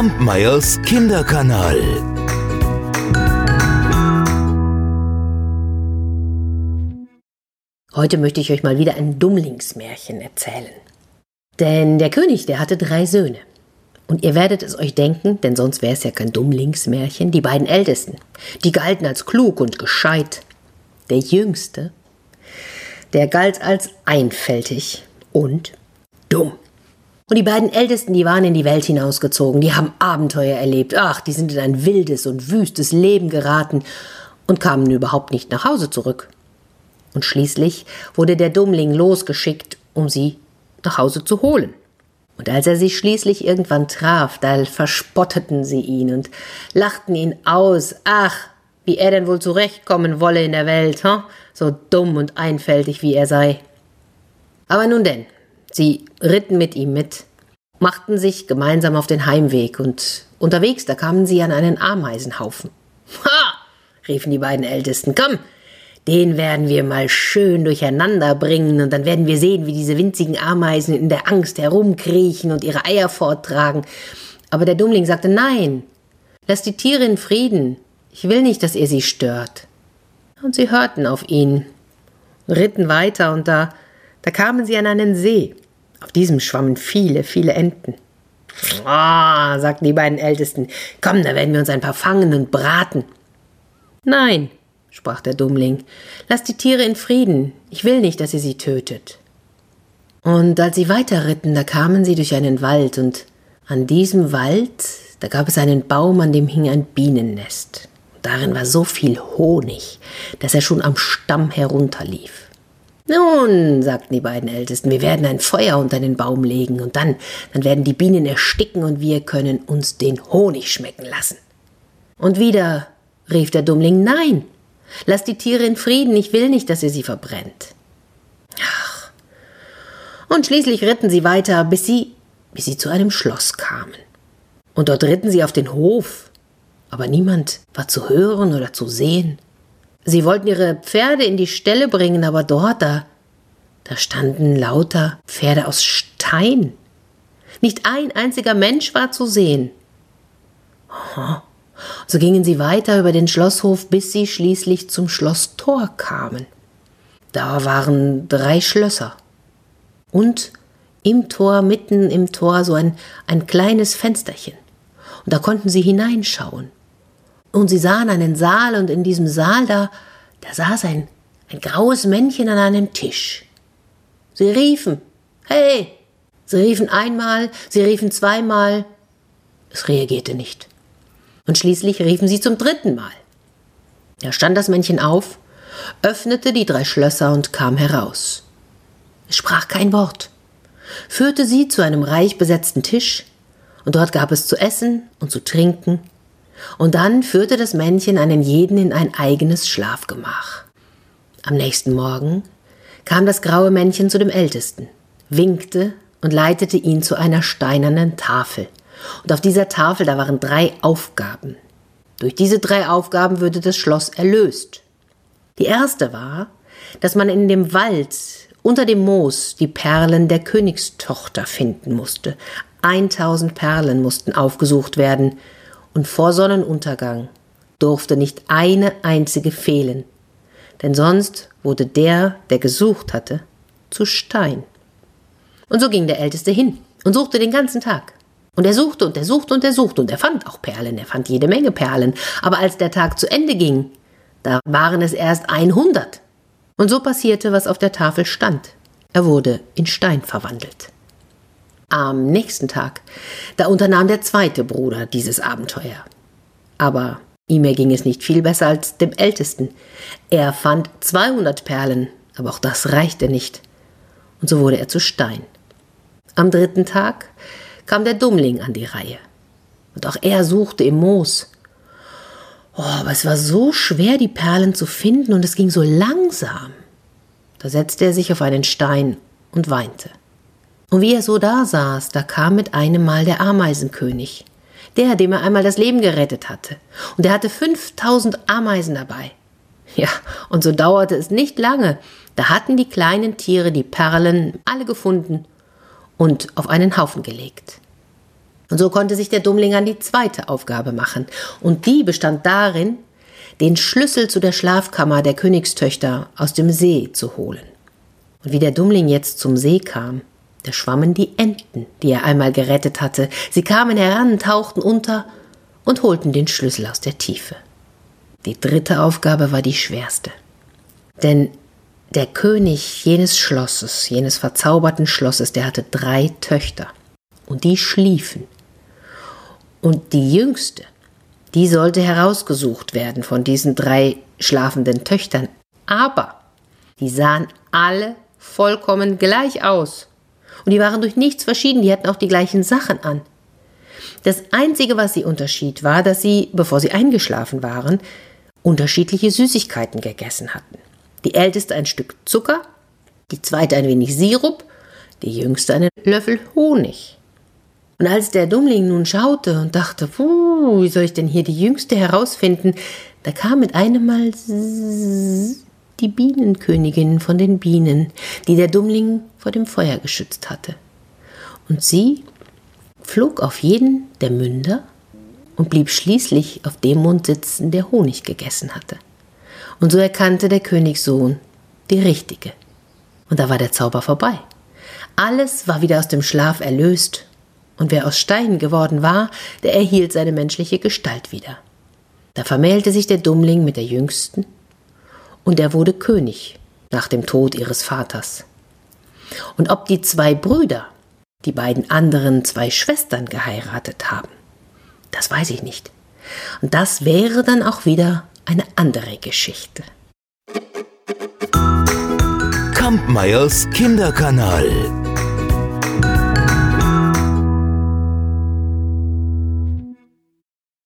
Kampmeyers Kinderkanal. Heute möchte ich euch mal wieder ein Dummlingsmärchen erzählen. Denn der König, der hatte drei Söhne. Und ihr werdet es euch denken, denn sonst wäre es ja kein Dummlingsmärchen, die beiden Ältesten. Die galten als klug und gescheit. Der Jüngste, der galt als einfältig und dumm. Und die beiden Ältesten, die waren in die Welt hinausgezogen, die haben Abenteuer erlebt. Ach, die sind in ein wildes und wüstes Leben geraten und kamen überhaupt nicht nach Hause zurück. Und schließlich wurde der Dummling losgeschickt, um sie nach Hause zu holen. Und als er sie schließlich irgendwann traf, da verspotteten sie ihn und lachten ihn aus. Ach, wie er denn wohl zurechtkommen wolle in der Welt, hm? so dumm und einfältig wie er sei. Aber nun denn, Sie ritten mit ihm mit, machten sich gemeinsam auf den Heimweg und unterwegs, da kamen sie an einen Ameisenhaufen. Ha! riefen die beiden Ältesten, komm, den werden wir mal schön durcheinander bringen und dann werden wir sehen, wie diese winzigen Ameisen in der Angst herumkriechen und ihre Eier forttragen. Aber der Dummling sagte, nein, lasst die Tiere in Frieden. Ich will nicht, dass ihr sie stört. Und sie hörten auf ihn, ritten weiter und da, da kamen sie an einen See. Auf diesem schwammen viele, viele Enten. Ah, sagten die beiden Ältesten, komm, da werden wir uns ein paar fangen und braten. Nein, sprach der Dummling, lasst die Tiere in Frieden, ich will nicht, dass ihr sie tötet. Und als sie weiterritten, da kamen sie durch einen Wald, und an diesem Wald, da gab es einen Baum, an dem hing ein Bienennest. Darin war so viel Honig, dass er schon am Stamm herunterlief. Nun, sagten die beiden Ältesten, wir werden ein Feuer unter den Baum legen und dann, dann werden die Bienen ersticken und wir können uns den Honig schmecken lassen. Und wieder rief der Dummling, nein, lass die Tiere in Frieden, ich will nicht, dass ihr sie verbrennt. Ach. Und schließlich ritten sie weiter, bis sie, bis sie zu einem Schloss kamen. Und dort ritten sie auf den Hof, aber niemand war zu hören oder zu sehen. Sie wollten ihre Pferde in die Ställe bringen, aber dort, da, da standen lauter Pferde aus Stein. Nicht ein einziger Mensch war zu sehen. So gingen sie weiter über den Schlosshof, bis sie schließlich zum Schlosstor kamen. Da waren drei Schlösser. Und im Tor, mitten im Tor, so ein, ein kleines Fensterchen. Und da konnten sie hineinschauen. Und sie sahen einen Saal und in diesem Saal da, da saß ein, ein graues Männchen an einem Tisch. Sie riefen, hey! Sie riefen einmal, sie riefen zweimal. Es reagierte nicht. Und schließlich riefen sie zum dritten Mal. Da stand das Männchen auf, öffnete die drei Schlösser und kam heraus. Es sprach kein Wort, führte sie zu einem reich besetzten Tisch, und dort gab es zu essen und zu trinken und dann führte das Männchen einen jeden in ein eigenes Schlafgemach. Am nächsten Morgen kam das graue Männchen zu dem Ältesten, winkte und leitete ihn zu einer steinernen Tafel. Und auf dieser Tafel, da waren drei Aufgaben. Durch diese drei Aufgaben würde das Schloss erlöst. Die erste war, dass man in dem Wald unter dem Moos die Perlen der Königstochter finden musste. 1000 Perlen mussten aufgesucht werden, und vor Sonnenuntergang durfte nicht eine einzige fehlen, denn sonst wurde der, der gesucht hatte, zu Stein. Und so ging der Älteste hin und suchte den ganzen Tag. Und er suchte und er suchte und er suchte und er fand auch Perlen, er fand jede Menge Perlen. Aber als der Tag zu Ende ging, da waren es erst 100. Und so passierte, was auf der Tafel stand. Er wurde in Stein verwandelt. Am nächsten Tag, da unternahm der zweite Bruder dieses Abenteuer. Aber ihm erging es nicht viel besser als dem Ältesten. Er fand 200 Perlen, aber auch das reichte nicht. Und so wurde er zu Stein. Am dritten Tag kam der Dummling an die Reihe. Und auch er suchte im Moos. Oh, aber es war so schwer, die Perlen zu finden, und es ging so langsam. Da setzte er sich auf einen Stein und weinte. Und wie er so da saß, da kam mit einem Mal der Ameisenkönig, der, dem er einmal das Leben gerettet hatte. Und er hatte 5000 Ameisen dabei. Ja, und so dauerte es nicht lange, da hatten die kleinen Tiere die Perlen alle gefunden und auf einen Haufen gelegt. Und so konnte sich der Dummling an die zweite Aufgabe machen. Und die bestand darin, den Schlüssel zu der Schlafkammer der Königstöchter aus dem See zu holen. Und wie der Dummling jetzt zum See kam, da schwammen die Enten, die er einmal gerettet hatte. Sie kamen heran, tauchten unter und holten den Schlüssel aus der Tiefe. Die dritte Aufgabe war die schwerste. Denn der König jenes Schlosses, jenes verzauberten Schlosses, der hatte drei Töchter. Und die schliefen. Und die jüngste, die sollte herausgesucht werden von diesen drei schlafenden Töchtern. Aber die sahen alle vollkommen gleich aus. Und die waren durch nichts verschieden, die hatten auch die gleichen Sachen an. Das Einzige, was sie unterschied, war, dass sie, bevor sie eingeschlafen waren, unterschiedliche Süßigkeiten gegessen hatten. Die älteste ein Stück Zucker, die zweite ein wenig Sirup, die jüngste einen Löffel Honig. Und als der Dummling nun schaute und dachte, wie soll ich denn hier die jüngste herausfinden, da kam mit einem Mal die Bienenkönigin von den Bienen, die der Dummling vor dem Feuer geschützt hatte. Und sie flog auf jeden der Münder und blieb schließlich auf dem Mund sitzen, der Honig gegessen hatte. Und so erkannte der Königssohn die richtige. Und da war der Zauber vorbei. Alles war wieder aus dem Schlaf erlöst, und wer aus Stein geworden war, der erhielt seine menschliche Gestalt wieder. Da vermählte sich der Dummling mit der Jüngsten, und er wurde König nach dem Tod ihres Vaters. Und ob die zwei Brüder die beiden anderen zwei Schwestern geheiratet haben, das weiß ich nicht. Und das wäre dann auch wieder eine andere Geschichte. Kampmeyers Kinderkanal.